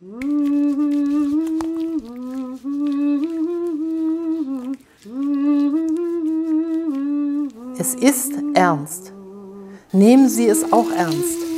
Es ist ernst. Nehmen Sie es auch ernst.